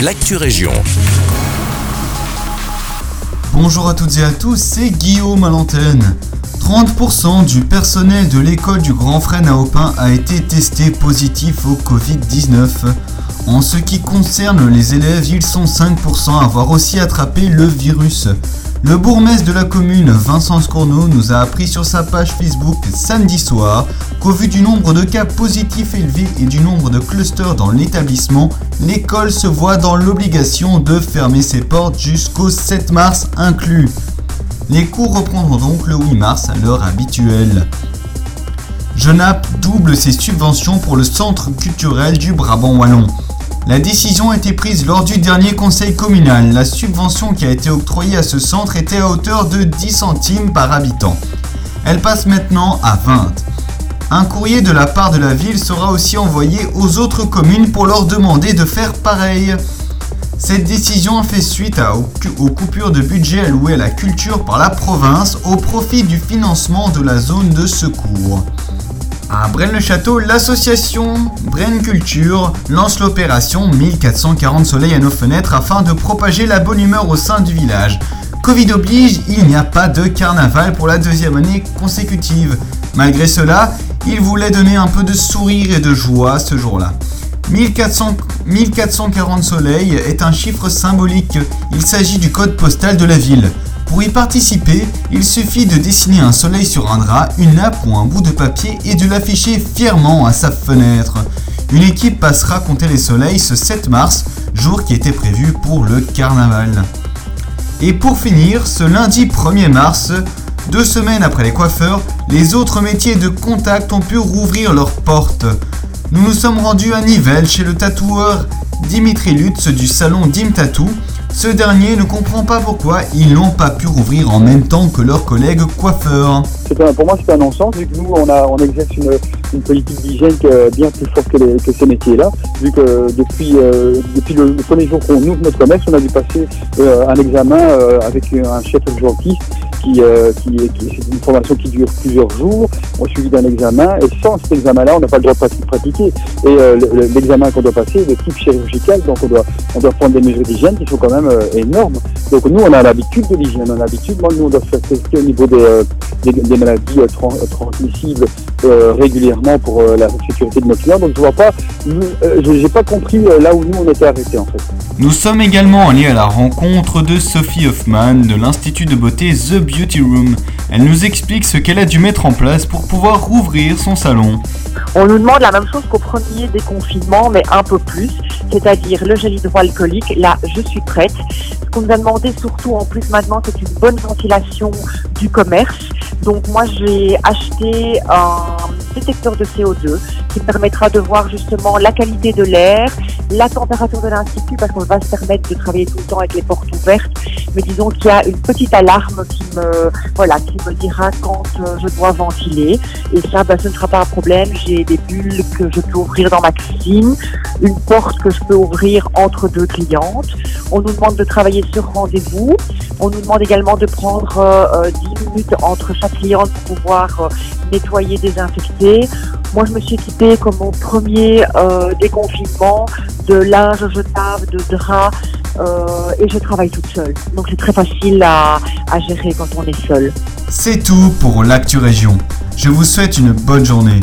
l'actu région. Bonjour à toutes et à tous, c'est Guillaume à l'antenne. 30% du personnel de l'école du Grand Frêne à Aupin a été testé positif au Covid-19. En ce qui concerne les élèves, ils sont 5% à avoir aussi attrapé le virus. Le bourgmestre de la commune, Vincent Scourneau, nous a appris sur sa page Facebook samedi soir qu'au vu du nombre de cas positifs élevés et du nombre de clusters dans l'établissement, l'école se voit dans l'obligation de fermer ses portes jusqu'au 7 mars inclus. Les cours reprendront donc le 8 mars à l'heure habituelle. Genappe double ses subventions pour le centre culturel du Brabant Wallon. La décision a été prise lors du dernier conseil communal. La subvention qui a été octroyée à ce centre était à hauteur de 10 centimes par habitant. Elle passe maintenant à 20. Un courrier de la part de la ville sera aussi envoyé aux autres communes pour leur demander de faire pareil. Cette décision fait suite aux coupures de budget allouées à la culture par la province au profit du financement de la zone de secours. À Braine-le-Château, l'association Braine Culture lance l'opération 1440 soleils à nos fenêtres afin de propager la bonne humeur au sein du village. Covid oblige, il n'y a pas de carnaval pour la deuxième année consécutive. Malgré cela, il voulait donner un peu de sourire et de joie ce jour-là. 1440 soleils est un chiffre symbolique, il s'agit du code postal de la ville. Pour y participer, il suffit de dessiner un soleil sur un drap, une nappe ou un bout de papier et de l'afficher fièrement à sa fenêtre. Une équipe passera compter les soleils ce 7 mars, jour qui était prévu pour le carnaval. Et pour finir, ce lundi 1er mars, deux semaines après les coiffeurs, les autres métiers de contact ont pu rouvrir leurs portes. Nous nous sommes rendus à Nivelles chez le tatoueur Dimitri Lutz du salon Dim Tattoo ce dernier ne comprend pas pourquoi ils n'ont pas pu rouvrir en même temps que leurs collègues coiffeurs. pour moi, c'est un non-sens, vu que nous, on, a, on exerce une, politique d'hygiène bien plus forte que, ces métiers-là, vu que depuis, euh, depuis le, premier jour qu'on ouvre notre commerce, on a dû passer euh, un examen euh, avec un chef urgentiste qui, qui, c'est une formation qui dure plusieurs jours, on suivi d'un examen, et sans cet examen-là, on n'a pas le droit de pratiquer. Et l'examen qu'on doit passer est de type chirurgical, donc on doit, on doit prendre des mesures d'hygiène qui sont quand même euh, énorme. Donc nous, on a l'habitude de l'hygiène, on a l'habitude. Moi, nous, on doit faire tester au niveau des, euh, des, maladies euh, transmissibles régulièrement pour la sécurité de nos clients. Donc je vois pas, je n'ai pas compris là où nous, on était arrêtés en fait. Nous sommes également allés à la rencontre de Sophie Hoffman de l'Institut de beauté The Beauty Elle nous explique ce qu'elle a dû mettre en place pour pouvoir rouvrir son salon. On nous demande la même chose qu'au premier déconfinement, mais un peu plus, c'est-à-dire le gel hydroalcoolique. Là, je suis prête. Ce qu'on nous a demandé surtout en plus maintenant, c'est une bonne ventilation du commerce. Donc moi, j'ai acheté un détecteur de CO2 qui permettra de voir justement la qualité de l'air, la température de l'institut, parce qu'on va se permettre de travailler tout le temps avec les portes ouvertes. Mais disons qu'il y a une petite alarme qui me, voilà, qui me dira quand euh, je dois ventiler. Et ça, ben, ce ne sera pas un problème. J'ai des bulles que je peux ouvrir dans ma cuisine, une porte que je peux ouvrir entre deux clientes. On nous demande de travailler sur rendez-vous. On nous demande également de prendre 10 euh, euh, minutes entre chaque cliente pour pouvoir nettoyer, désinfecter. Moi, je me suis équipée comme mon premier euh, déconfinement de linge jetable, de draps, euh, et je travaille toute seule. Donc, c'est très facile à, à gérer quand on est seul. C'est tout pour l'Actu Région. Je vous souhaite une bonne journée.